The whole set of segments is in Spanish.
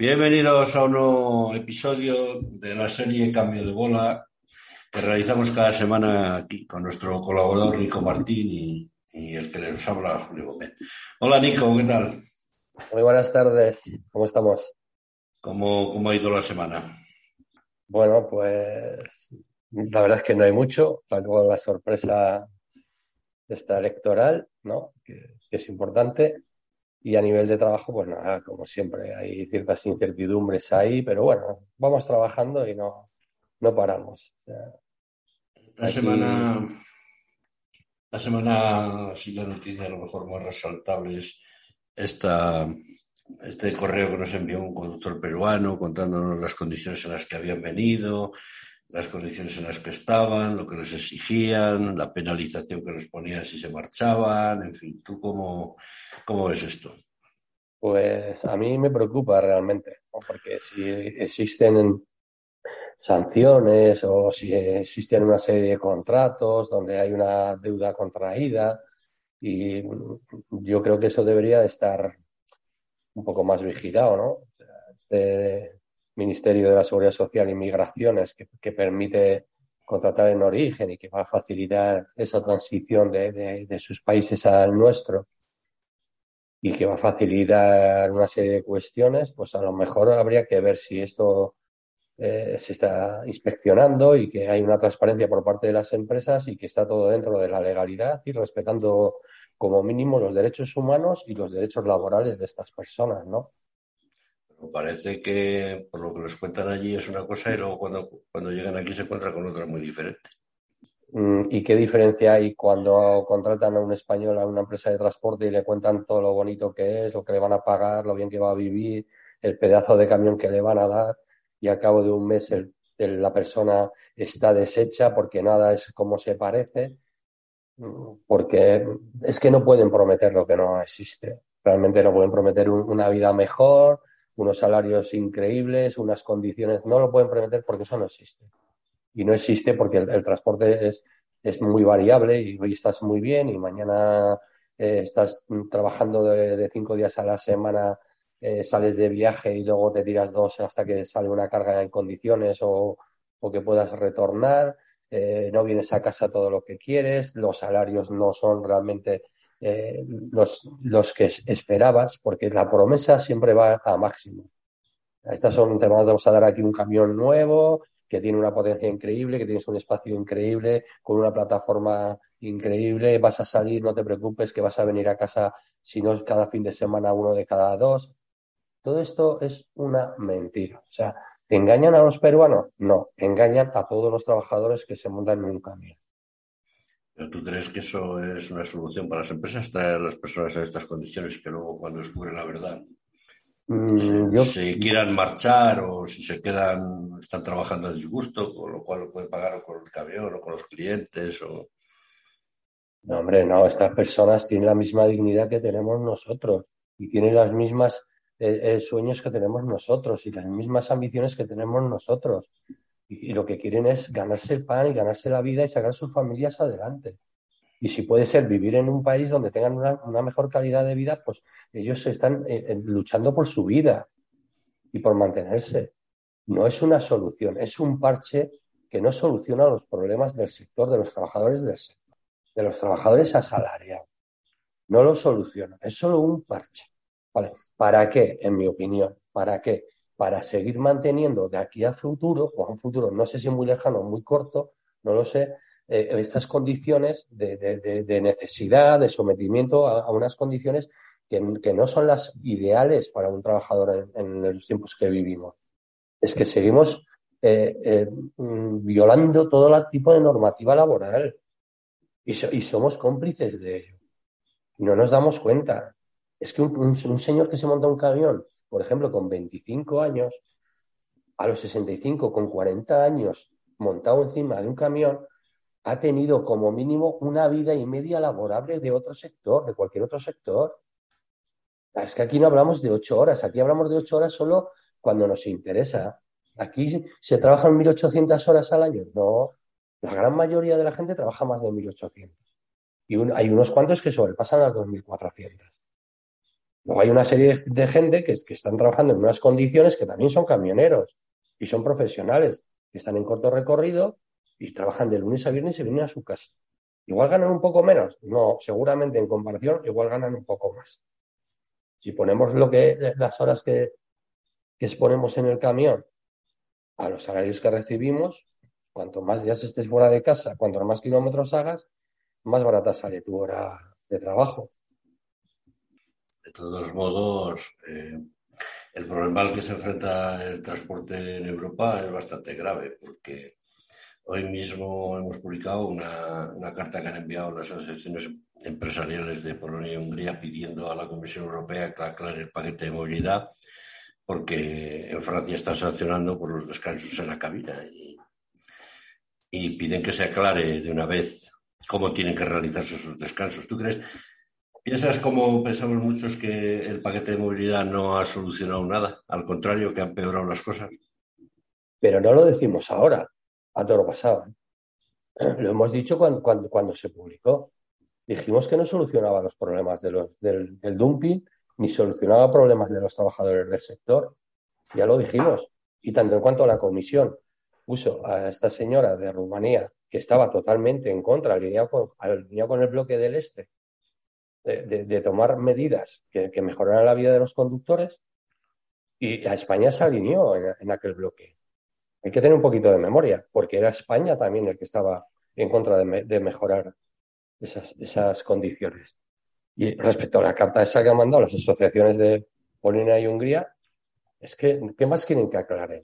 Bienvenidos a un nuevo episodio de la serie Cambio de Bola que realizamos cada semana aquí con nuestro colaborador Nico Martín y, el que les habla Julio Gómez. Hola Nico, ¿qué tal? Muy buenas tardes, ¿cómo estamos? ¿Cómo, cómo ha ido la semana? Bueno, pues la verdad es que no hay mucho, salvo la sorpresa esta electoral, ¿no? que es importante y a nivel de trabajo, pues nada, como siempre, hay ciertas incertidumbres ahí, pero bueno, vamos trabajando y no, no paramos. la semana, la semana, sí, la noticia a lo mejor más resaltable es esta, este correo que nos envió un conductor peruano contándonos las condiciones en las que habían venido, las condiciones en las que estaban, lo que les exigían, la penalización que les ponían si se marchaban, en fin, ¿tú cómo, cómo ves esto? Pues a mí me preocupa realmente, porque si existen sanciones o si existen una serie de contratos donde hay una deuda contraída y yo creo que eso debería de estar un poco más vigilado, ¿no? Este, Ministerio de la Seguridad Social y Migraciones que, permite contratar en origen y que va a facilitar esa transición de, sus países al nuestro y que va a facilitar una serie de cuestiones, pues a lo mejor habría que ver si esto eh, se está inspeccionando y que hay una transparencia por parte de las empresas y que está todo dentro de la legalidad y respetando como mínimo los derechos humanos y los derechos laborales de estas personas, ¿no? Parece que, por lo que les cuentan allí, es una cosa y luego cuando, cuando llegan aquí se encuentran con otra muy diferente. Mm, ¿Y qué diferencia hay cuando contratan a un español a una empresa de transporte y le cuentan todo lo bonito que es, lo que le van a pagar, lo bien que va a vivir, el pedazo de camión que le van a dar y al cabo de un mes la persona está deshecha porque nada es como se parece? Mm, porque es que no pueden prometer lo que no existe. Realmente no pueden prometer una vida mejor, unos salarios increíbles, unas condiciones, no lo pueden prometer porque eso no existe. Y no existe porque el, transporte es, es, muy variable y hoy estás muy bien y mañana eh, estás trabajando de, cinco días a la semana, eh, sales de viaje y luego te tiras dos hasta que sale una carga en condiciones o, o que puedas retornar. Eh, no vienes a casa todo lo que quieres, los salarios no son realmente eh, los, los que esperabas, porque la promesa siempre va a máximo. Estas son, te vamos a dar aquí un camión nuevo, que tiene una potencia increíble, que tienes un espacio increíble, con una plataforma increíble, vas a salir, no te preocupes, que vas a venir a casa, si no cada fin de semana, uno de cada dos. Todo esto es una mentira. O sea, ¿engañan a los peruanos? No, engañan a todos los trabajadores que se montan en un camión. ¿Pero tú crees que eso es una solución para las empresas, traer a las personas en estas condiciones y que luego cuando descubren la verdad mm, se, quieran marchar o si se quedan, están trabajando a disgusto, con lo cual lo pueden pagar o con el camión o con los clientes o... No, hombre, no, estas personas tienen la misma dignidad que tenemos nosotros y tienen las mismas eh, eh, sueños que tenemos nosotros y las mismas ambiciones que tenemos nosotros y, lo que quieren es ganarse el pan y ganarse la vida y sacar sus familias adelante. Y si puede ser vivir en un país donde tengan una, mejor calidad de vida, pues ellos están eh, eh, luchando por su vida y por mantenerse. No es una solución, es un parche que no soluciona los problemas del sector, de los trabajadores del sector, de los trabajadores asalariados. No lo soluciona, es solo un parche. ¿Para qué? En mi opinión, ¿para qué? Para seguir manteniendo de aquí a futuro, o a un futuro no sé si muy lejano o muy corto, no lo sé, eh, estas condiciones de, necesidad, de sometimiento a, unas condiciones que, no son las ideales para un trabajador en, los tiempos que vivimos. Es que seguimos eh, eh, mm, violando todo tipo de normativa laboral y, somos cómplices de ello. No nos damos cuenta. Es que un señor que se monta un camión por ejemplo, con 25 años, a los 65, con 40 años, montado encima de un camión, ha tenido como mínimo una vida y media laborable de otro sector, de cualquier otro sector. Es que aquí no hablamos de ocho horas, aquí hablamos de ocho horas solo cuando nos interesa. Aquí se trabajan 1.800 horas al año. No, la gran mayoría de la gente trabaja más de 1.800. Y hay unos cuantos que sobrepasan las 2.400. Luego hay una serie de gente que, que están trabajando en unas condiciones que también son camioneros y son profesionales, que están en corto recorrido y trabajan de lunes a viernes y vienen a su casa. Igual ganan un poco menos, no, seguramente en comparación, igual ganan un poco más. Si ponemos lo que las horas que, que exponemos en el camión a los salarios que recibimos, cuanto más días estés fuera de casa, cuanto más kilómetros hagas, más barata sale tu hora de trabajo. De todos modos, eh, el problema al que se enfrenta el transporte en Europa es bastante grave, porque hoy mismo hemos publicado una, una carta que han enviado las asociaciones empresariales de Polonia y Hungría pidiendo a la Comisión Europea que aclare el paquete de movilidad, porque en Francia están sancionando por los descansos en la cabina y, y piden que se aclare de una vez cómo tienen que realizarse esos descansos. ¿Tú crees ¿Piensas como pensamos muchos que el paquete de movilidad no ha solucionado nada? Al contrario, que han empeorado las cosas. Pero no lo decimos ahora, a todo lo pasado. ¿eh? Lo hemos dicho cuando, cuando, cuando, se publicó. Dijimos que no solucionaba los problemas de los, del, dumping ni solucionaba problemas de los trabajadores del sector. Ya lo dijimos. Y tanto en cuanto a la comisión puso a esta señora de Rumanía, que estaba totalmente en contra, alineado alineado con el bloque del Este, de, tomar medidas que, mejoraran la vida de los conductores y a España se alineó en, aquel bloque. Hay que tener un poquito de memoria, porque era España también el que estaba en contra de, mejorar esas, esas, condiciones. Y respecto a la carta esa que han mandado las asociaciones de Polonia y Hungría, es que, ¿qué más quieren que aclaren?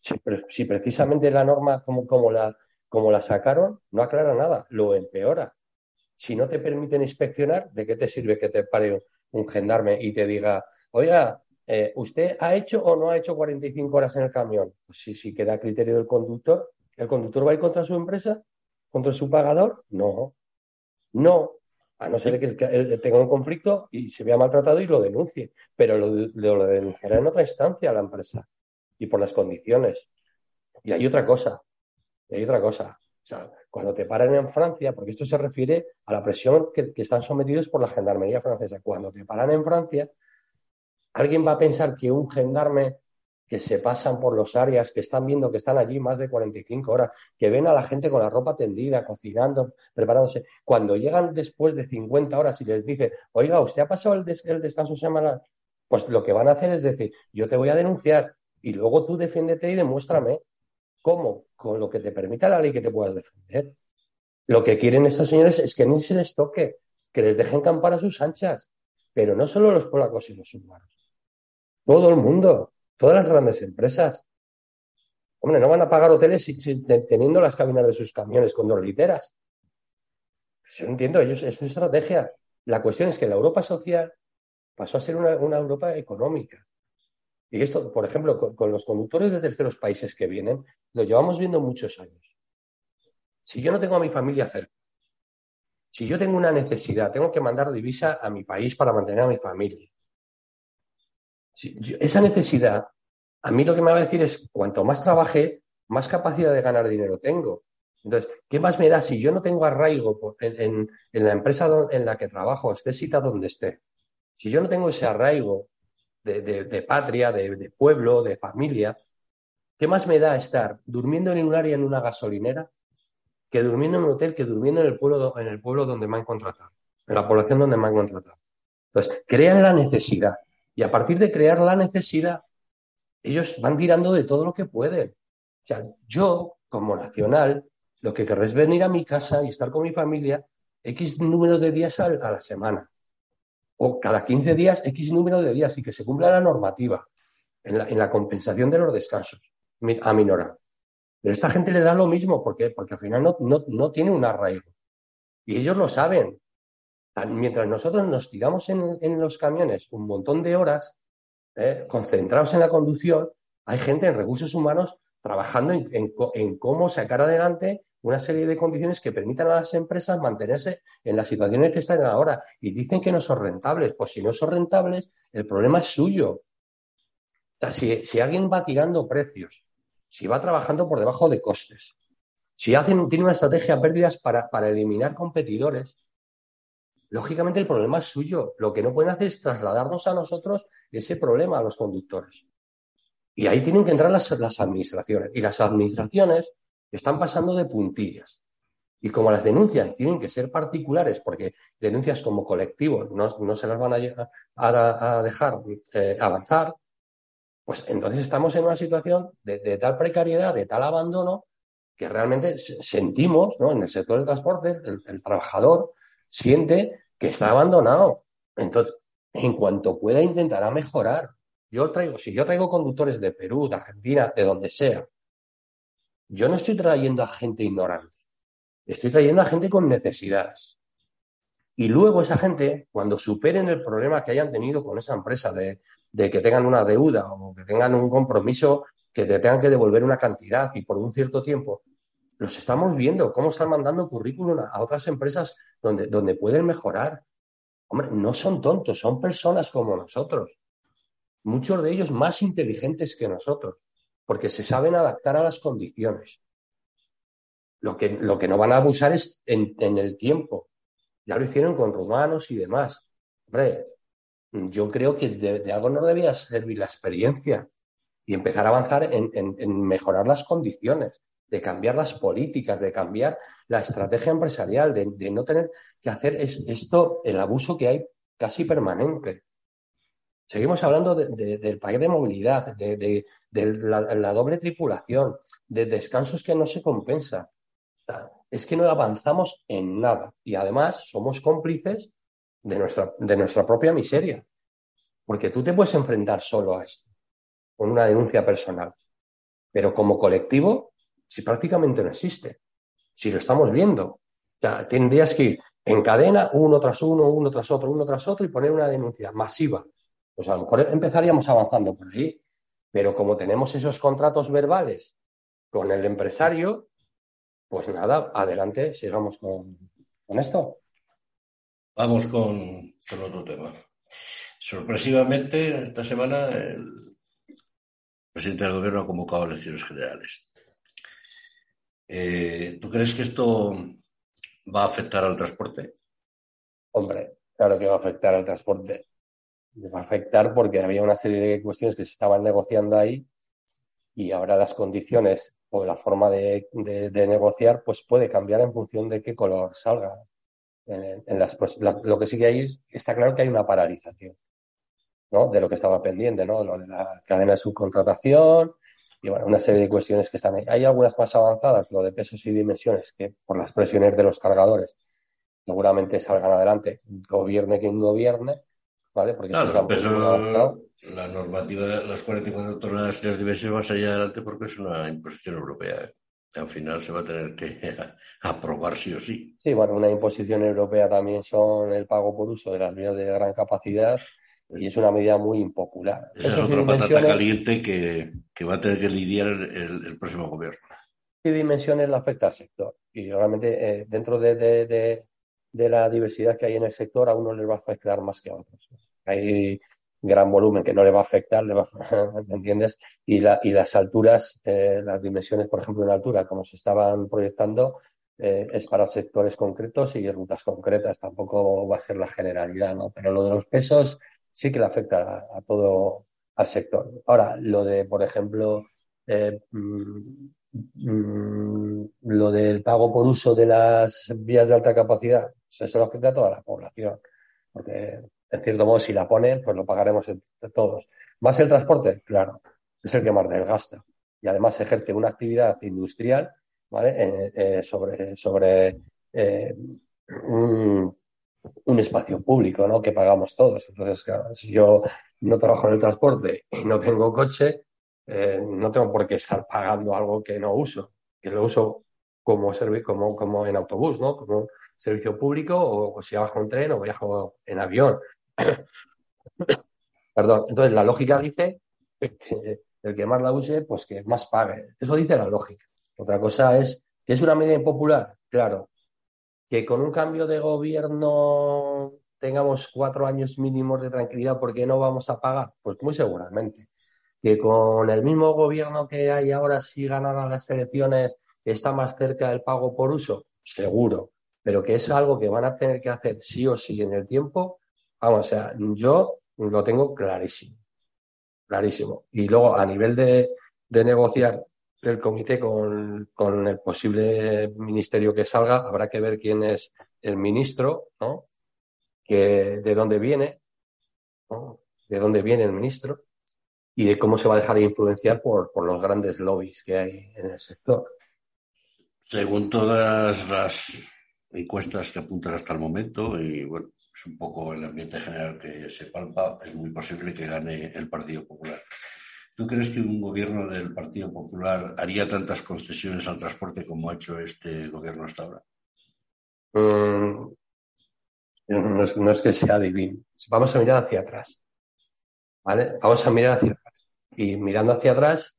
Si, si precisamente la norma como, como, la, como la sacaron, no aclara nada, lo empeora si no te permiten inspeccionar, ¿de qué te sirve que te pare un gendarme y te diga, oiga, eh, ¿usted ha hecho o no ha hecho 45 horas en el camión? Pues sí, sí queda a criterio del conductor. ¿El conductor va a ir contra su empresa? ¿Contra su pagador? No. No. A no ser que tenga un conflicto y se vea maltratado y lo denuncie. Pero lo, lo denunciará en otra instancia a la empresa y por las condiciones. Y hay otra cosa. Y hay otra cosa. O sea, cuando te paran en Francia, porque esto se refiere a la presión que, están sometidos por la gendarmería francesa, cuando te paran en Francia, alguien va a pensar que un gendarme que se pasan por los áreas, que están viendo que están allí más de 45 horas, que ven a la gente con la ropa tendida, cocinando, preparándose, cuando llegan después de 50 horas y les dicen, oiga, ¿usted ha pasado el, el descanso semanal? Pues lo que van a hacer es decir, yo te voy a denunciar y luego tú defiéndete y demuéstrame ¿Cómo? Con lo que te permita la ley que te puedas defender. Lo que quieren estos señores es que ni se les toque, que les dejen campar a sus anchas. Pero no solo los polacos y los humanos. Todo el mundo, todas las grandes empresas. Hombre, no van a pagar hoteles teniendo las cabinas de sus camiones con dos literas. Pues yo entiendo, ellos, es su estrategia. La cuestión es que la Europa social pasó a ser una Europa económica. Y esto, por ejemplo, con, los conductores de terceros países que vienen, lo llevamos viendo muchos años. Si yo no tengo a mi familia cerca, si yo tengo una necesidad, tengo que mandar divisa a mi país para mantener a mi familia. esa necesidad, a mí lo que me va a decir es, cuanto más trabaje, más capacidad de ganar dinero tengo. Entonces, ¿qué más me da si yo no tengo arraigo en, en la empresa en la que trabajo, esté cita donde esté? Si yo no tengo ese arraigo de, patria, de, pueblo, de familia. ¿Qué más me da estar durmiendo en un área en una gasolinera que durmiendo en un hotel, que durmiendo en el pueblo, en el pueblo donde me han contratado, en la población donde me han contratado? Entonces, crean la necesidad y a partir de crear la necesidad, ellos van tirando de todo lo que pueden. O sea, yo, como nacional, lo que querré es venir a mi casa y estar con mi familia X número de días a la semana o cada 15 días X número de días y que se cumpla la normativa en la, compensación de los descansos a minorar. Pero esta gente le da lo mismo, ¿por Porque al final no, no, tiene un arraigo. Y ellos lo saben. Mientras nosotros nos tiramos en, los camiones un montón de horas, eh, concentrados en la conducción, hay gente en recursos humanos trabajando en cómo sacar adelante una serie de condiciones que permitan a las empresas mantenerse en las situaciones que están ahora. Y dicen que no son rentables. Pues si no son rentables, el problema es suyo. si, alguien va tirando precios, si va trabajando por debajo de costes, si hacen, tiene una estrategia pérdidas para, para eliminar competidores, lógicamente el problema es suyo. Lo que no pueden hacer es trasladarnos a nosotros ese problema a los conductores. Y ahí tienen que entrar las, administraciones. Y las administraciones están pasando de puntillas. Y como las denuncias tienen que ser particulares, porque denuncias como colectivo no, se las van a, dejar eh, avanzar, pues entonces estamos en una situación de, tal precariedad, de tal abandono, que realmente sentimos, ¿no? En el sector del transporte, el, trabajador siente que está abandonado. Entonces, en cuanto pueda, intentará mejorar. Yo traigo, si yo traigo conductores de Perú, de Argentina, de donde sea, yo no estoy trayendo a gente ignorante, estoy trayendo a gente con necesidades. Y luego esa gente, cuando superen el problema que hayan tenido con esa empresa de, que tengan una deuda o que tengan un compromiso que te tengan que devolver una cantidad y por un cierto tiempo, los estamos viendo, cómo están mandando currículum a otras empresas donde, donde pueden mejorar. Hombre, no son tontos, son personas como nosotros. Muchos de ellos más inteligentes que nosotros, porque se saben adaptar a las condiciones. Lo que, lo que no van a abusar es en, en el tiempo. Ya lo hicieron con rumanos y demás. Hombre, yo creo que de, algo no debía servir la experiencia y empezar a avanzar en, mejorar las condiciones, de cambiar las políticas, de cambiar la estrategia empresarial, de, no tener que hacer esto, el abuso que hay casi permanente. Seguimos hablando del paquete de movilidad, de, la, doble tripulación, de descansos que no se compensa. es que no avanzamos en nada y además somos cómplices de nuestra, de nuestra propia miseria. Porque tú te puedes enfrentar solo a esto, con una denuncia personal. Pero como colectivo, si prácticamente no existe, si lo estamos viendo, tendrías que ir en cadena, uno tras uno, uno tras otro, uno tras otro, y poner una denuncia masiva. Pues a lo mejor empezaríamos avanzando por ahí. Pero como tenemos esos contratos verbales con el empresario, pues nada, adelante, sigamos con, con esto. Vamos con, otro tema. Sorpresivamente, esta semana el presidente del gobierno ha convocado elecciones generales. Eh, ¿Tú crees que esto va a afectar al transporte? Hombre, claro que va a afectar al transporte. Va a afectar porque había una serie de cuestiones que se estaban negociando ahí y ahora las condiciones o la forma de negociar pues puede cambiar en función de qué color salga en, las, pues, lo que sí que hay es, está claro que hay una paralización ¿no? de lo que estaba pendiente, ¿no? lo de la cadena de subcontratación y bueno, una serie de cuestiones que están ahí. Hay algunas más avanzadas, lo de pesos y dimensiones, que por las presiones de los cargadores seguramente salgan adelante, gobierne quien gobierne, ¿vale? Porque claro, la normativa de las 44 toneladas y las dimensiones va a salir adelante porque es una imposición europea. ¿eh? al final se va a tener que aprobar sí o sí. Sí, bueno, una imposición europea también son el pago por uso de las vías de gran capacidad y es una medida muy impopular. Esa es otra patata caliente que, va a tener que lidiar el, próximo gobierno. ¿Qué dimensiones le afecta al sector? Y realmente eh, dentro de, de, la diversidad que hay en el sector, a unos les va a afectar más que a otros. Hay gran volumen que no le va a afectar, ¿me entiendes? Y, la, y las alturas, eh, las dimensiones, por ejemplo, en altura, como se estaban proyectando, eh, es para sectores concretos y rutas concretas, tampoco va a ser la generalidad, ¿no? Pero lo de los pesos sí que le afecta a, todo al sector. Ahora, lo de, por ejemplo, eh, mm, mm, lo del pago por uso de las vías de alta capacidad, pues eso le afecta a toda la población, porque en cierto modo, si la ponen, pues lo pagaremos entre todos. ¿Más el transporte? Claro, es el que más desgasta. Y además ejerce una actividad industrial ¿vale? Eh, eh, sobre, sobre eh, un, espacio público ¿no? que pagamos todos. Entonces, claro, si yo no trabajo en el transporte y no tengo coche, no tengo por qué estar pagando algo que no uso, que lo uso como, como, como en autobús, ¿no? como servicio público o, si bajo un tren o viajo en avión. Perdón, entonces la lógica dice que el que más la use, pues que más pague. Eso dice la lógica. Otra cosa es que es una medida impopular, claro. Que con un cambio de gobierno tengamos cuatro años mínimos de tranquilidad porque no vamos a pagar, pues muy seguramente. Que con el mismo gobierno que hay ahora, si ganaran las elecciones, está más cerca del pago por uso, seguro. pero que es algo que van a tener que hacer sí o sí en el tiempo, vamos, o sea, yo lo tengo clarísimo, clarísimo. Y luego a nivel de, negociar el comité con, el posible ministerio que salga, habrá que ver quién es el ministro, ¿no? Que, de dónde viene, ¿no? De dónde viene el ministro y de cómo se va a dejar influenciar por, por los grandes lobbies que hay en el sector. Según todas las encuestas que apuntan hasta el momento, y bueno, es un poco el ambiente general que se palpa, es muy posible que gane el Partido Popular. ¿Tú crees que un gobierno del Partido Popular haría tantas concesiones al transporte como ha hecho este gobierno hasta ahora? Mm, no, es, que sea divino. Vamos a mirar hacia atrás. ¿Vale? Vamos a mirar hacia atrás. Y mirando hacia atrás,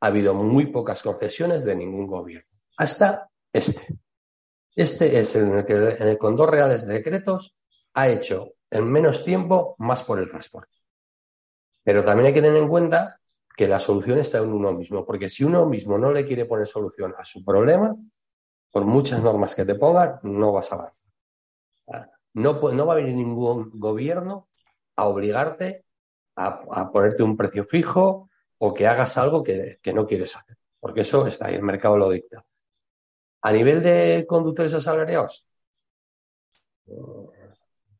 ha habido muy pocas concesiones de ningún gobierno. Hasta este. Este es en el que el, con dos reales decretos ha hecho en menos tiempo más por el transporte. Pero también hay que tener en cuenta que la solución está en uno mismo, porque si uno mismo no le quiere poner solución a su problema, por muchas normas que te pongan, no vas a avanzar. No, no va a venir ningún gobierno a obligarte a, ponerte un precio fijo o que hagas algo que, que, no quieres hacer, porque eso está ahí, el mercado lo dicta. A nivel de conductores asalariados,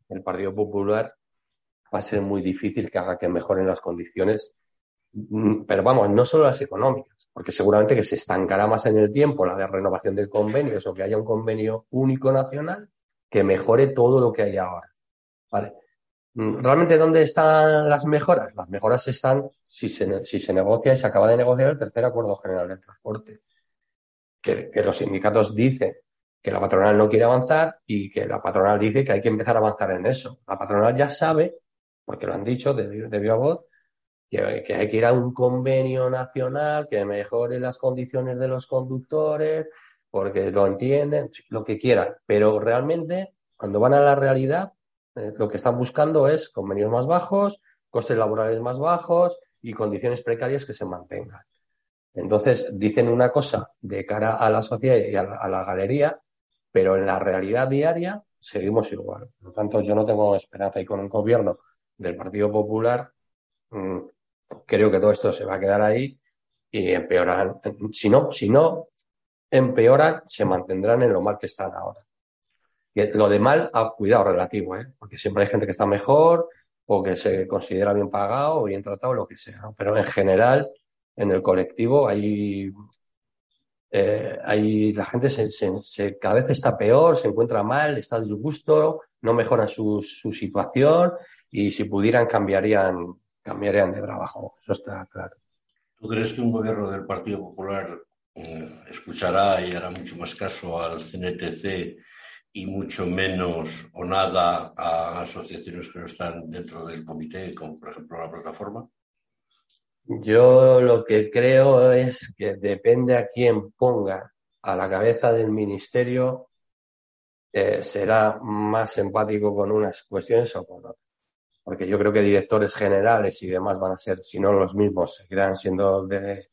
el Partido Popular va a ser muy difícil que haga que mejoren las condiciones, mm, pero vamos, no solo las económicas, porque seguramente que se estancará más en el tiempo la de renovación de convenios o que haya un convenio único nacional que mejore todo lo que hay ahora. ¿Vale? Mm, ¿Realmente dónde están las mejoras? Las mejoras están si se, si se negocia y se acaba de negociar el tercer acuerdo general de transporte, que, que los sindicatos dicen que la patronal no quiere avanzar y que la patronal dice que hay que empezar a avanzar en eso. La patronal ya sabe, porque lo han dicho de, de voz, que, hay que ir a un convenio nacional que mejore las condiciones de los conductores, porque lo entienden, lo que quieran. Pero realmente, cuando van a la realidad, eh, lo que están buscando es convenios más bajos, costes laborales más bajos y condiciones precarias que se mantengan. Entonces, dicen una cosa de cara a la sociedad y a la galería, pero en la realidad diaria seguimos igual. Por lo tanto, yo no tengo esperanza y con un gobierno del Partido Popular mm, creo que todo esto se va a quedar ahí y empeoran. Si no, si no empeoran, se mantendrán en lo mal que están ahora. lo de mal, a cuidado relativo, ¿eh? porque siempre hay gente que está mejor o que se considera bien pagado o bien tratado, lo que sea. Pero en general, en el colectivo hay eh, ahí la gente se, cada vez está peor, se encuentra mal, está disgusto, no mejora su, situación y si pudieran cambiarían, cambiarían de trabajo. Eso está claro. ¿Tú crees que un gobierno del Partido Popular eh, escuchará y hará mucho más caso al CNTC y mucho menos o nada a asociaciones que no están dentro del comité, como por ejemplo la plataforma? Yo lo que creo es que depende a quién ponga a la cabeza del ministerio, eh, será más empático con unas cuestiones o con otras. Porque yo creo que directores generales y demás van a ser, si no los mismos, seguirán siendo de,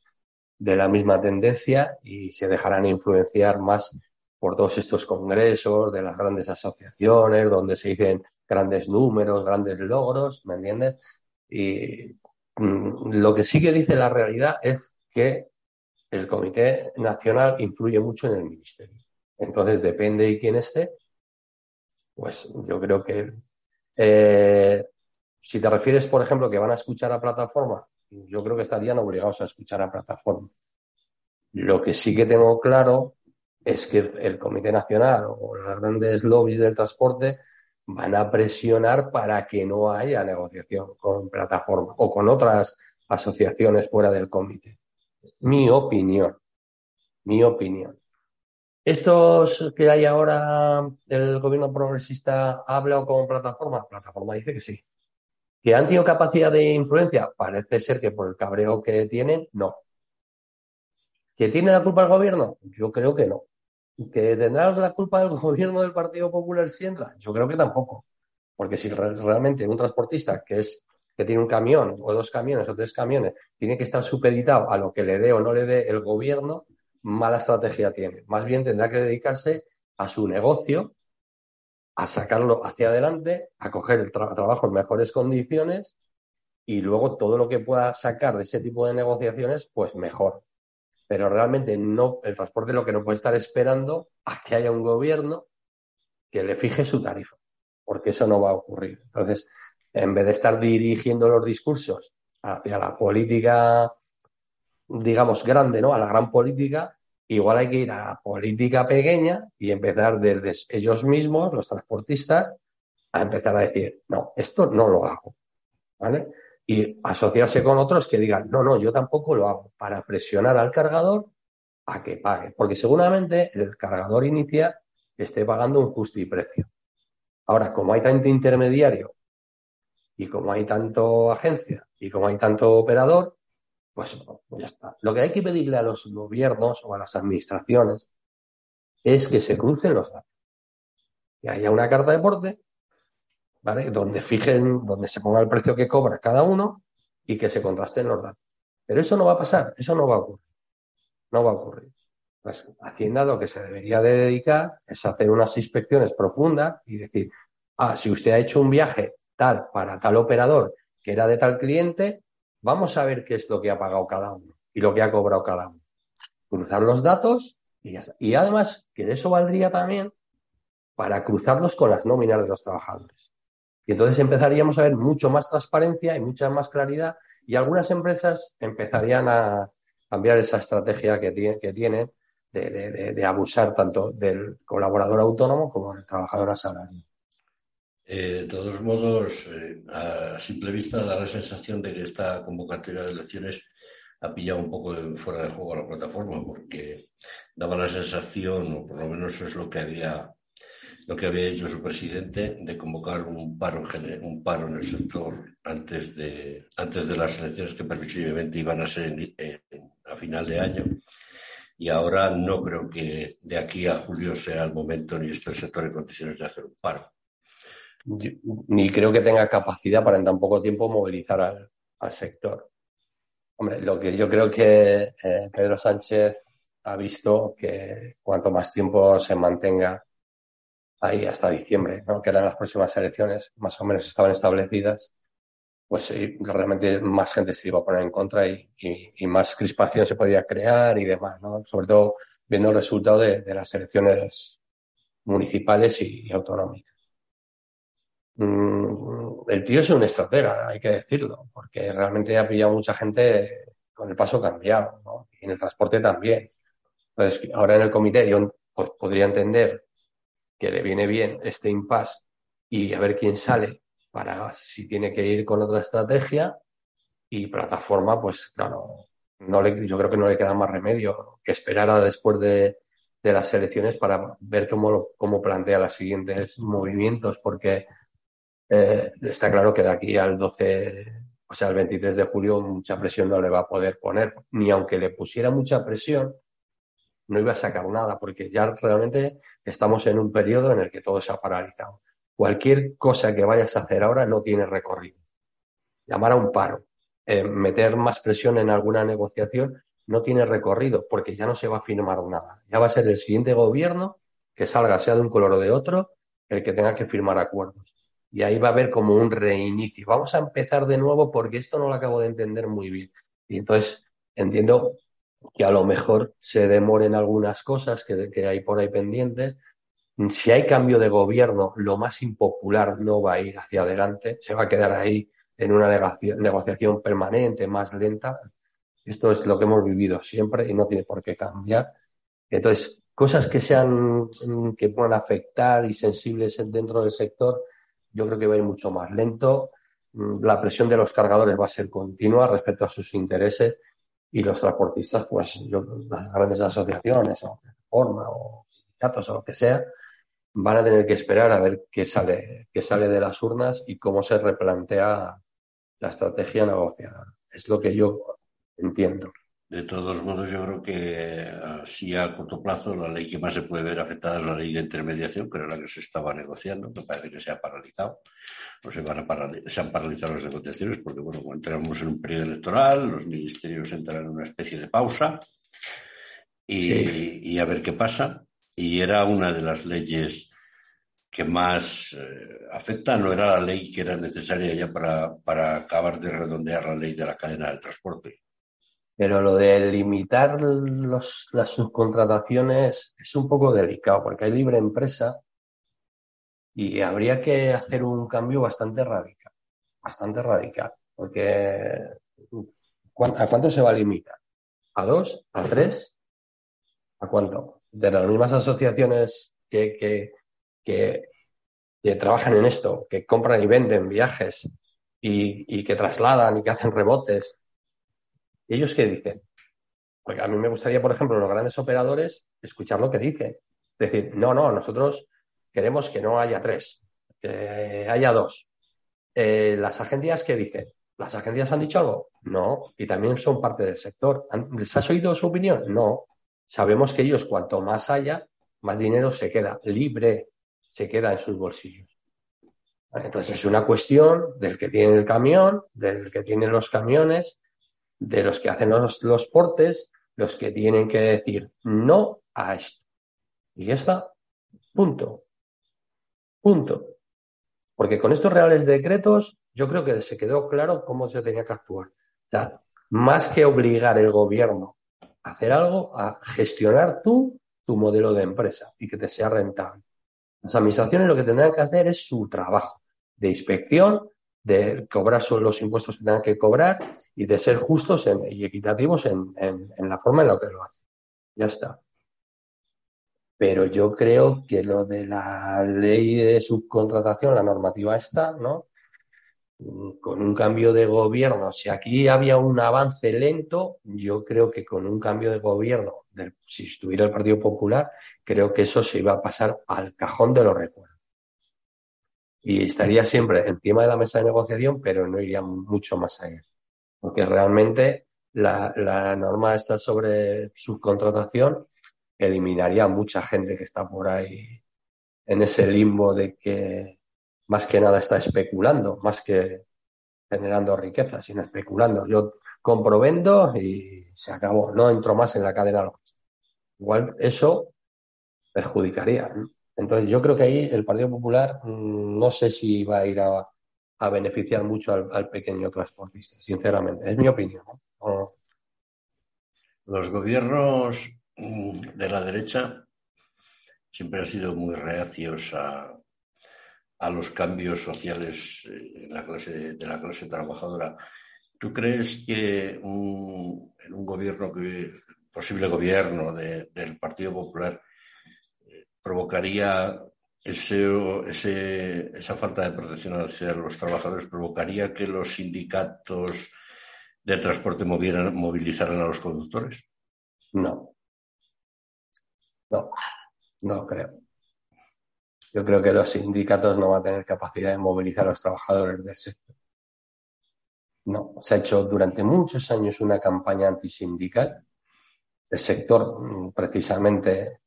de la misma tendencia y se dejarán influenciar más por todos estos congresos de las grandes asociaciones, donde se dicen grandes números, grandes logros, ¿me entiendes? Y lo que sí que dice la realidad es que el Comité Nacional influye mucho en el Ministerio. Entonces, depende de quién esté, pues yo creo que eh, si te refieres, por ejemplo, que van a escuchar a plataforma, yo creo que estarían obligados a escuchar a plataforma. Lo que sí que tengo claro es que el Comité Nacional o los grandes lobbies del transporte van a presionar para que no haya negociación con plataforma o con otras asociaciones fuera del comité. Mi opinión. Mi opinión. Estos que hay ahora, el gobierno progresista habla con plataforma. Plataforma dice que sí. ¿Que han tenido capacidad de influencia? Parece ser que por el cabreo que tienen, no. ¿Que tiene la culpa el gobierno? Yo creo que no. ¿Que tendrá la culpa del gobierno del Partido Popular si entra? Yo creo que tampoco. Porque si realmente un transportista que es que tiene un camión o dos camiones o tres camiones tiene que estar supeditado a lo que le dé o no le dé el gobierno, mala estrategia tiene. Más bien tendrá que dedicarse a su negocio, a sacarlo hacia adelante, a coger el trabajo en mejores condiciones y luego todo lo que pueda sacar de ese tipo de negociaciones, pues mejor. Pero realmente no, el transporte lo que no puede estar esperando a que haya un gobierno que le fije su tarifa, porque eso no va a ocurrir. Entonces, en vez de estar dirigiendo los discursos hacia la política, digamos, grande, ¿no? A la gran política, igual hay que ir a la política pequeña y empezar desde ellos mismos, los transportistas, a empezar a decir, no, esto no lo hago, ¿vale? Y asociarse con otros que digan, no, no, yo tampoco lo hago, para presionar al cargador a que pague, porque seguramente el cargador inicial esté pagando un justo y precio. Ahora, como hay tanto intermediario y como hay tanto agencia y como hay tanto operador, pues, pues, ya está. Lo que hay que pedirle a los gobiernos o a las administraciones es que se crucen los datos. Que haya una carta de porte, ¿vale? Donde fijen, donde se ponga el precio que cobra cada uno y que se contrasten los datos. Pero eso no va a pasar, eso no va a ocurrir. No va a ocurrir. Pues Hacienda lo que se debería de dedicar es hacer unas inspecciones profundas y decir, ah, si usted ha hecho un viaje tal para tal operador que era de tal cliente, vamos a ver qué es lo que ha pagado cada uno y lo que ha cobrado cada uno. Cruzar los datos y ya está. Y además que de eso valdría también para cruzarlos con las nóminas de los trabajadores. Y entonces empezaríamos a ver mucho más transparencia y mucha más claridad y algunas empresas empezarían a cambiar esa estrategia que, que tienen de, abusar tanto del colaborador autónomo como del trabajador asalariado. Eh, de todos modos, eh, a simple vista da la sensación de que esta convocatoria de elecciones ha pillado un poco fuera de juego a la plataforma, porque daba la sensación, o por lo menos es lo que había lo que había hecho su presidente de convocar un paro un paro en el sector antes de antes de las elecciones que previsiblemente iban a ser a final de año y ahora no creo que de aquí a julio sea el momento ni esté el sector en condiciones de hacer un paro ni creo que tenga capacidad para en tan poco tiempo movilizar al, sector. Hombre, lo que yo creo que eh, Pedro Sánchez ha visto que cuanto más tiempo se mantenga ahí hasta diciembre, ¿no? que eran las próximas elecciones, más o menos estaban establecidas, pues realmente más gente se iba a poner en contra y, más crispación se podía crear y demás, ¿no? Sobre todo viendo el resultado de, las elecciones municipales y autonómicas. Mm, el tío es un estratega, hay que decirlo, porque realmente ha pillado mucha gente con el paso cambiado, ¿no? Y en el transporte también. Entonces, ahora en el comité yo podría entender que le viene bien este impasse y a ver quién sale para si tiene que ir con otra estrategia y plataforma, pues claro, no le, yo creo que no le queda más remedio que esperar a después de, de las elecciones para ver cómo, cómo plantea los siguientes movimientos, porque eh, está claro que de aquí al 12, o sea, al 23 de julio, mucha presión no le va a poder poner, ni aunque le pusiera mucha presión, no iba a sacar nada, porque ya realmente estamos en un periodo en el que todo se ha paralizado. Cualquier cosa que vayas a hacer ahora no tiene recorrido. Llamar a un paro, eh, meter más presión en alguna negociación, no tiene recorrido, porque ya no se va a firmar nada. Ya va a ser el siguiente gobierno que salga, sea de un color o de otro, el que tenga que firmar acuerdos y ahí va a haber como un reinicio. Vamos a empezar de nuevo porque esto no lo acabo de entender muy bien. Y entonces entiendo que a lo mejor se demoren algunas cosas que, que hay por ahí pendientes. Si hay cambio de gobierno, lo más impopular no va a ir hacia adelante, se va a quedar ahí en una negociación permanente, más lenta. Esto es lo que hemos vivido siempre y no tiene por qué cambiar. Entonces, cosas que sean, que puedan afectar y sensibles dentro del sector, yo creo que va a ir mucho más lento. Mm, la presión de los cargadores va a ser continua respecto a sus intereses y los transportistas, pues las grandes asociaciones o plataformas o sindicatos o lo que sea, van a tener que esperar a ver qué sale, qué sale de las urnas y cómo se replantea la estrategia negociada. Es lo que yo entiendo. De todos modos, yo creo que así a corto plazo la ley que más se puede ver afectada es la ley de intermediación, que era la que se estaba negociando, que parece que se ha paralizado, o se, van a se han paralizado las negociaciones, porque bueno, entramos en un periodo electoral, los ministerios entran en una especie de pausa y, y a ver qué pasa. y era una de las leyes que más eh, afecta, no era la ley que era necesaria ya para, para acabar de redondear la ley de la cadena de transporte. Pero lo de limitar los, las subcontrataciones es un poco delicado, porque hay libre empresa y habría que hacer un cambio bastante radical, bastante radical, porque ¿a cuánto se va a limitar? ¿A dos? ¿A tres? ¿A cuánto? De las mismas asociaciones que, que, que, trabajan en esto, que compran y venden viajes y, y que trasladan y que hacen rebotes. ¿Ellos qué dicen? Porque a mí me gustaría, por ejemplo, los grandes operadores, escuchar lo que dicen. Decir, no, no, nosotros queremos que no haya tres, que haya dos. Eh, las agencias, ¿qué dicen? ¿Las agencias han dicho algo? No, y también son parte del sector. ¿Les has oído su opinión? No. Sabemos que ellos, cuanto más haya, más dinero se queda libre se queda en sus bolsillos. Entonces es una cuestión del que tiene el camión, del que tiene los camiones, de los que hacen los, los portes, los que tienen que decir no a esto. Y ya está. Punto. Punto. Porque con estos reales decretos yo creo que se quedó claro cómo se tenía que actuar. más que obligar el gobierno a hacer algo, a gestionar tú tu modelo de empresa y que te sea rentable. Las administraciones lo que tendrán que hacer es su trabajo de inspección, de cobrar los impuestos que tengan que cobrar y de ser justos y equitativos en, la forma en la que lo hacen. Ya está. Pero yo creo que lo de la ley de subcontratación, la normativa está, ¿no? Con un cambio de gobierno, si aquí había un avance lento, yo creo que con un cambio de gobierno, si estuviera el Partido Popular, creo que eso se iba a pasar al cajón de los recuerdos. Y estaría siempre encima de la mesa de negociación, pero no iría mucho más allá. Porque realmente la, la norma está sobre subcontratación eliminaría a mucha gente que está por ahí en ese limbo de que más que nada está especulando, más que generando riqueza, sino especulando. Yo compro, vendo y se acabó. No entro más en la cadena logística. Igual eso perjudicaría. Entonces, yo creo que ahí el Partido Popular mm, no sé si va a ir a, beneficiar mucho al, pequeño transportista, sinceramente. Es mi opinión. Los gobiernos mm, de la derecha siempre han sido muy reacios a, los cambios sociales eh, en la clase, de la clase trabajadora. ¿Tú crees que en un gobierno, que, posible gobierno del Partido Popular, provocaría esa falta de protección hacia los trabajadores, provocaría que los sindicatos de transporte movilizaran a los conductores? No. No, no creo. Yo creo que los sindicatos no van a tener capacidad de movilizar a los trabajadores del sector. No, se ha hecho durante muchos años una campaña antisindical. El sector, mm, precisamente,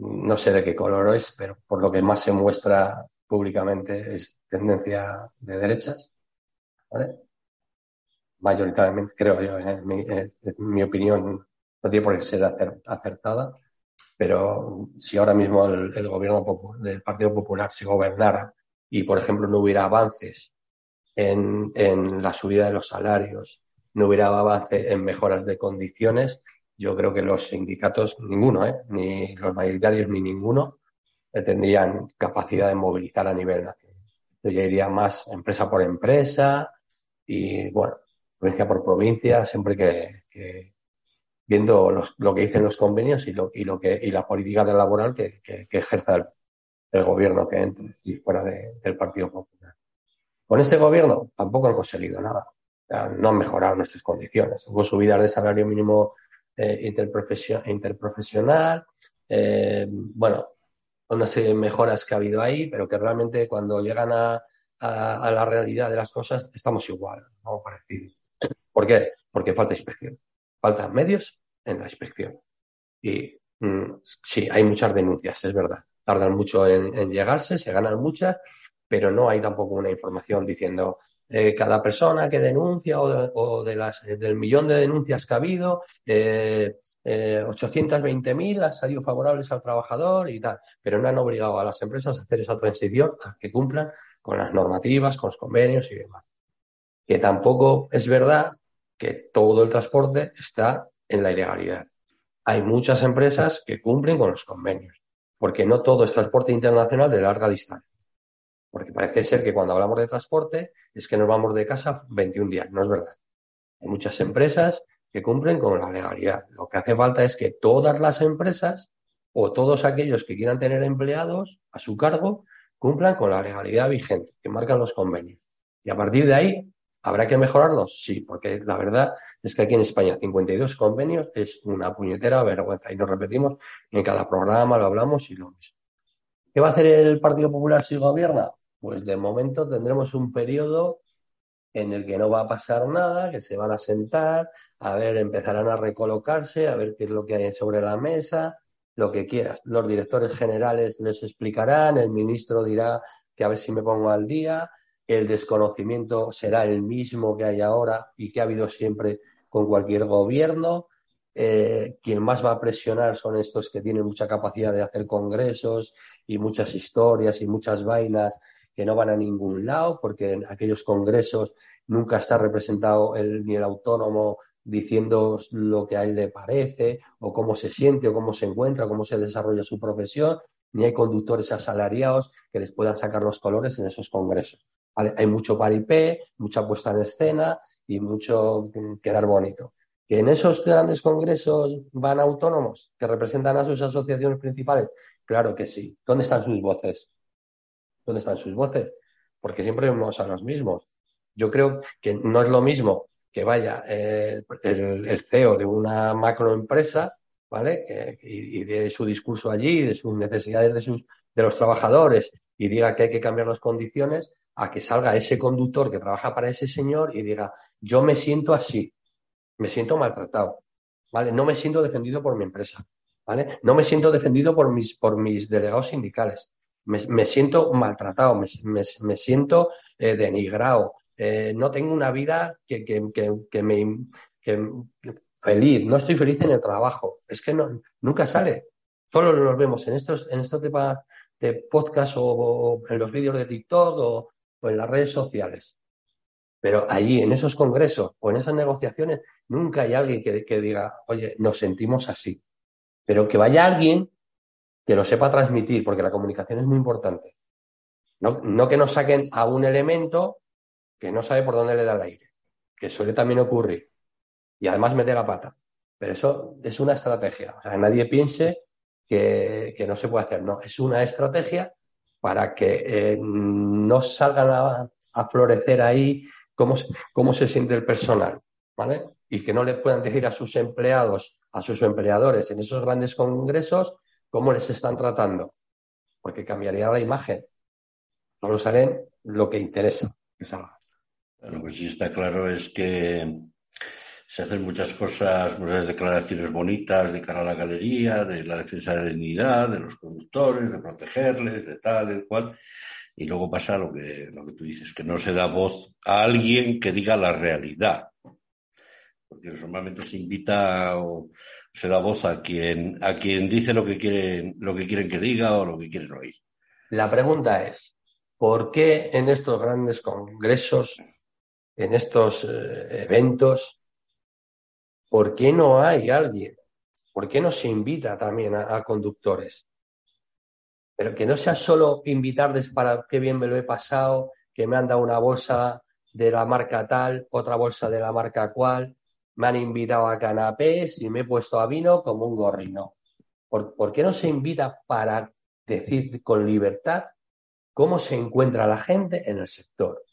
no sé de qué color es, pero por lo que más se muestra públicamente es tendencia de derechas. Mayoritariamente, creo yo, ¿eh? en mi, opinión no tiene por qué ser acertada, pero si ahora mismo el, gobierno del Partido Popular se gobernara y, por ejemplo, no hubiera avances en, en la subida de los salarios, no hubiera avances en mejoras de condiciones, yo creo que los sindicatos, ninguno, ¿eh? ni los mayoritarios ni ninguno, eh, tendrían capacidad de movilizar a nivel nacional. Yo iría más empresa por empresa y, bueno, provincia por provincia, siempre que, viendo lo que dicen los convenios y lo, y lo que y la política de laboral que, ejerza el, gobierno que entre y fuera del Partido Popular. Con este gobierno tampoco han conseguido nada. no han mejorado nuestras condiciones. Hubo subidas de salario mínimo eh, interprofesional, eh, bueno, una serie de mejoras que ha habido ahí, pero que realmente cuando llegan a, la realidad de las cosas estamos igual, no parecidos. ¿Por qué? Porque falta inspección. Faltan medios en la inspección. Y mm, sí, hay muchas denuncias, es verdad. Tardan mucho en, llegarse, se ganan muchas, pero no hay tampoco una información diciendo eh, cada persona que denuncia o, de, las, del millón de denuncias que ha habido, eh, eh, 820.000 han salido favorables al trabajador y tal, pero no han obligado a las empresas a hacer esa transición, a que cumplan con las normativas, con los convenios y demás. Que tampoco es verdad que todo el transporte está en la ilegalidad. Hay muchas empresas que cumplen con los convenios, porque no todo es transporte internacional de larga distancia. Porque parece ser que cuando hablamos de transporte es que nos vamos de casa 21 días. No es verdad. Hay muchas empresas que cumplen con la legalidad. Lo que hace falta es que todas las empresas o todos aquellos que quieran tener empleados a su cargo cumplan con la legalidad vigente que marcan los convenios. Y a partir de ahí, ¿habrá que mejorarlos? Sí, porque la verdad es que aquí en España 52 convenios es una puñetera vergüenza. Y nos repetimos en cada programa, lo hablamos y lo mismo. ¿Qué va a hacer el Partido Popular si gobierna? Pues de momento tendremos un periodo en el que no va a pasar nada, que se van a sentar, a ver, empezarán a recolocarse, a ver qué es lo que hay sobre la mesa, lo que quieras. Los directores generales les explicarán, el ministro dirá que a ver si me pongo al día, el desconocimiento será el mismo que hay ahora y que ha habido siempre con cualquier gobierno. Eh, quien más va a presionar son estos que tienen mucha capacidad de hacer congresos y muchas historias y muchas vainas que no van a ningún lado, porque en aquellos congresos nunca está representado ni el autónomo diciendo lo que a él le parece, o cómo se siente, o cómo se encuentra, cómo se desarrolla su profesión, ni hay conductores asalariados que les puedan sacar los colores en esos congresos. Hay mucho paripé, mucha puesta en escena y mucho quedar bonito. ¿Que en esos grandes congresos van autónomos que representan a sus asociaciones principales? Claro que sí. ¿Dónde están sus voces? ¿Dónde están sus voces? Porque siempre vemos a los mismos. Yo creo que no es lo mismo que vaya el, CEO de una macroempresa, ¿vale? y, de su discurso allí, de sus necesidades de, sus, de los trabajadores, y diga que hay que cambiar las condiciones, a que salga ese conductor que trabaja para ese señor y diga, yo me siento así, me siento maltratado, ¿vale? No me siento defendido por mi empresa, ¿vale? No me siento defendido por mis, por mis delegados sindicales me, siento maltratado, me, siento eh, denigrado, eh, no tengo una vida que, me feliz, no estoy feliz en el trabajo, es que no, nunca sale. Solo nos vemos en estos, en estos de podcast o, en los vídeos de TikTok o, en las redes sociales. Pero allí, en esos congresos o en esas negociaciones, nunca hay alguien que, que diga, oye, nos sentimos así. Pero que vaya alguien que lo sepa transmitir, porque la comunicación es muy importante. No, que nos saquen a un elemento que no sabe por dónde le da el aire, que suele también ocurrir. Y además mete la pata. Pero eso es una estrategia. O sea, nadie piense que, no se puede hacer. No, es una estrategia para que eh, no salgan a, florecer ahí cómo, cómo se siente el personal, ¿vale? Y que no le puedan decir a sus empleados, a sus empleadores en esos grandes congresos, cómo les están tratando, porque cambiaría la imagen. Solo salen lo que interesa que salga. Lo que sí está claro es que se hacen muchas cosas, muchas declaraciones bonitas de cara a la galería, de la defensa de la dignidad, de los conductores, de protegerles, de tal, de cual, y luego pasa lo que, lo que tú dices, que no se da voz a alguien que diga la realidad. Porque normalmente se invita o, se da voz a quien, a quien dice lo que, quieren, lo que quieren que diga o lo que quieren oír. La pregunta es, ¿por qué en estos grandes congresos, en estos eh, eventos, por qué no hay alguien? ¿Por qué no se invita también a, conductores? Pero que no sea solo invitarles para qué bien me lo he pasado, que me han dado una bolsa de la marca tal, otra bolsa de la marca cual, me han invitado a canapés y me he puesto a vino como un gorrino. ¿Por, qué no se invita para decir con libertad cómo se encuentra la gente en el sector?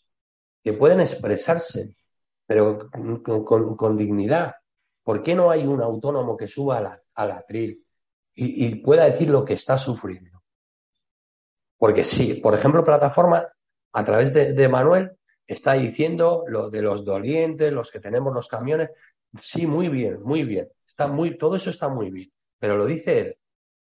Que pueden expresarse, pero con, dignidad. ¿Por qué no hay un autónomo que suba a la, atril y, pueda decir lo que está sufriendo? Porque sí, por ejemplo, plataforma, a través de Manuel, está diciendo lo de los dolientes, los que tenemos los camiones, Sí, muy bien, muy bien. Está muy, todo eso está muy bien. Pero lo dice él.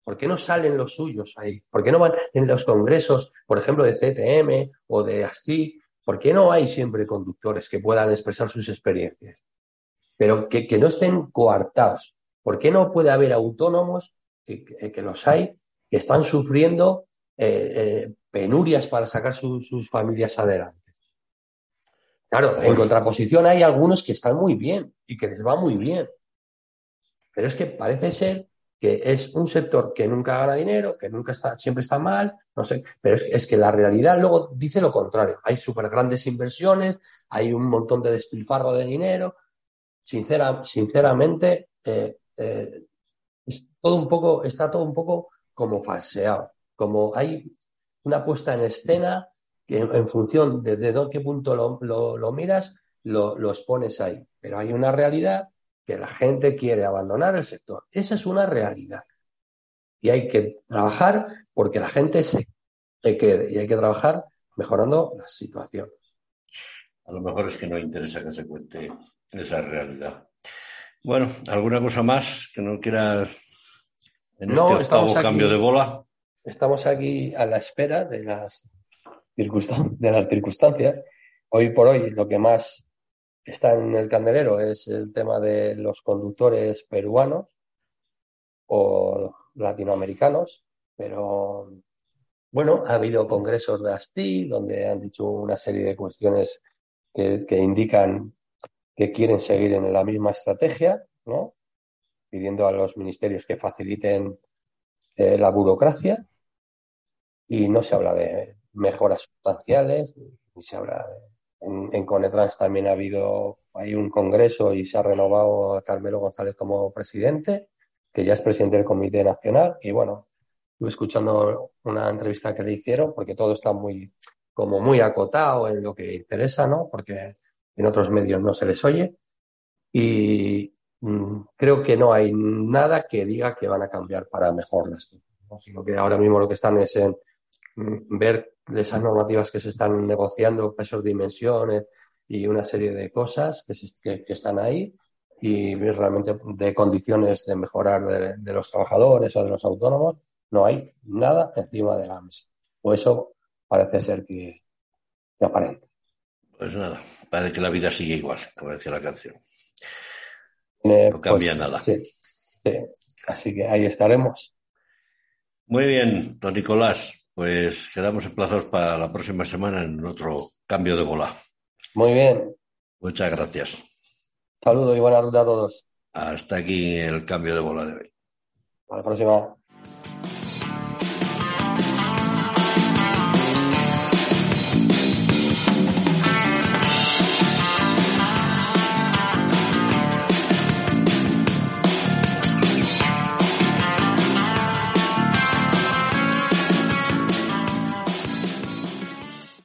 ¿Por qué no salen los suyos ahí? ¿Por qué no van en los congresos, por ejemplo, de CTM o de ASTI? ¿Por qué no hay siempre conductores que puedan expresar sus experiencias? Pero que, no estén coartados. ¿Por qué no puede haber autónomos, que, los hay, que están sufriendo eh, eh, penurias para sacar sus familias adelante? Claro, en contraposición hay algunos que están muy bien y que les va muy bien. Pero es que parece ser que es un sector que nunca gana dinero, que nunca está, siempre está mal, no sé, pero es, que la realidad luego dice lo contrario. Hay súper grandes inversiones, hay un montón de despilfarro de dinero. Sincera, sinceramente, eh, eh, es todo un poco, está todo un poco como falseado, como hay una puesta en escena que en, función de, de, qué punto lo, miras, lo, los pones ahí. Pero hay una realidad que la gente quiere abandonar el sector. Esa es una realidad. Y hay que trabajar porque la gente se, quede. Y hay que trabajar mejorando las situaciones. A lo mejor es que no interesa que se cuente esa realidad. Bueno, ¿alguna cosa más que no quieras en este octavo cambio de bola? Estamos aquí a la espera de las de las circunstancias. Hoy por hoy lo que más está en el candelero es el tema de los conductores peruanos o latinoamericanos, pero bueno, ha habido congresos de ASTI donde han dicho una serie de cuestiones que, indican que quieren seguir en la misma estrategia, ¿no? pidiendo a los ministerios que faciliten eh, la burocracia y no se habla de mejoras sustanciales. Y se habla en, en, Conetrans también ha habido hay un congreso y se ha renovado a Carmelo González como presidente, que ya es presidente del Comité Nacional. Y bueno, estuve escuchando una entrevista que le hicieron, porque todo está muy, como muy acotado en lo que interesa, ¿no? Porque en otros medios no se les oye. Y mm, creo que no hay nada que diga que van a cambiar para mejor las cosas, sino que ahora mismo lo que están es en mm, ver de esas normativas que se están negociando, pesos, dimensiones y una serie de cosas que, que, están ahí y realmente de condiciones de mejorar de, los trabajadores o de los autónomos, no hay nada encima de la mesa. O eso parece ser que, aparente. Pues nada, parece que la vida sigue igual, como decía la canción. Eh, no cambia pues, nada. Sí, sí, así que ahí estaremos. Muy bien, don Nicolás. Pues quedamos emplazados para la próxima semana en otro cambio de bola. Muy bien. Muchas gracias. Saludos y buena ruta a todos. Hasta aquí el cambio de bola de hoy. Hasta la próxima.